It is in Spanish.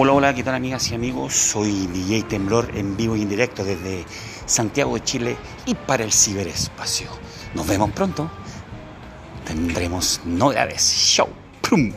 Hola, hola, ¿qué tal amigas y amigos? Soy DJ Temblor en vivo y en directo desde Santiago de Chile y para el ciberespacio. Nos vemos pronto. Tendremos novedades. Show. ¡Pum!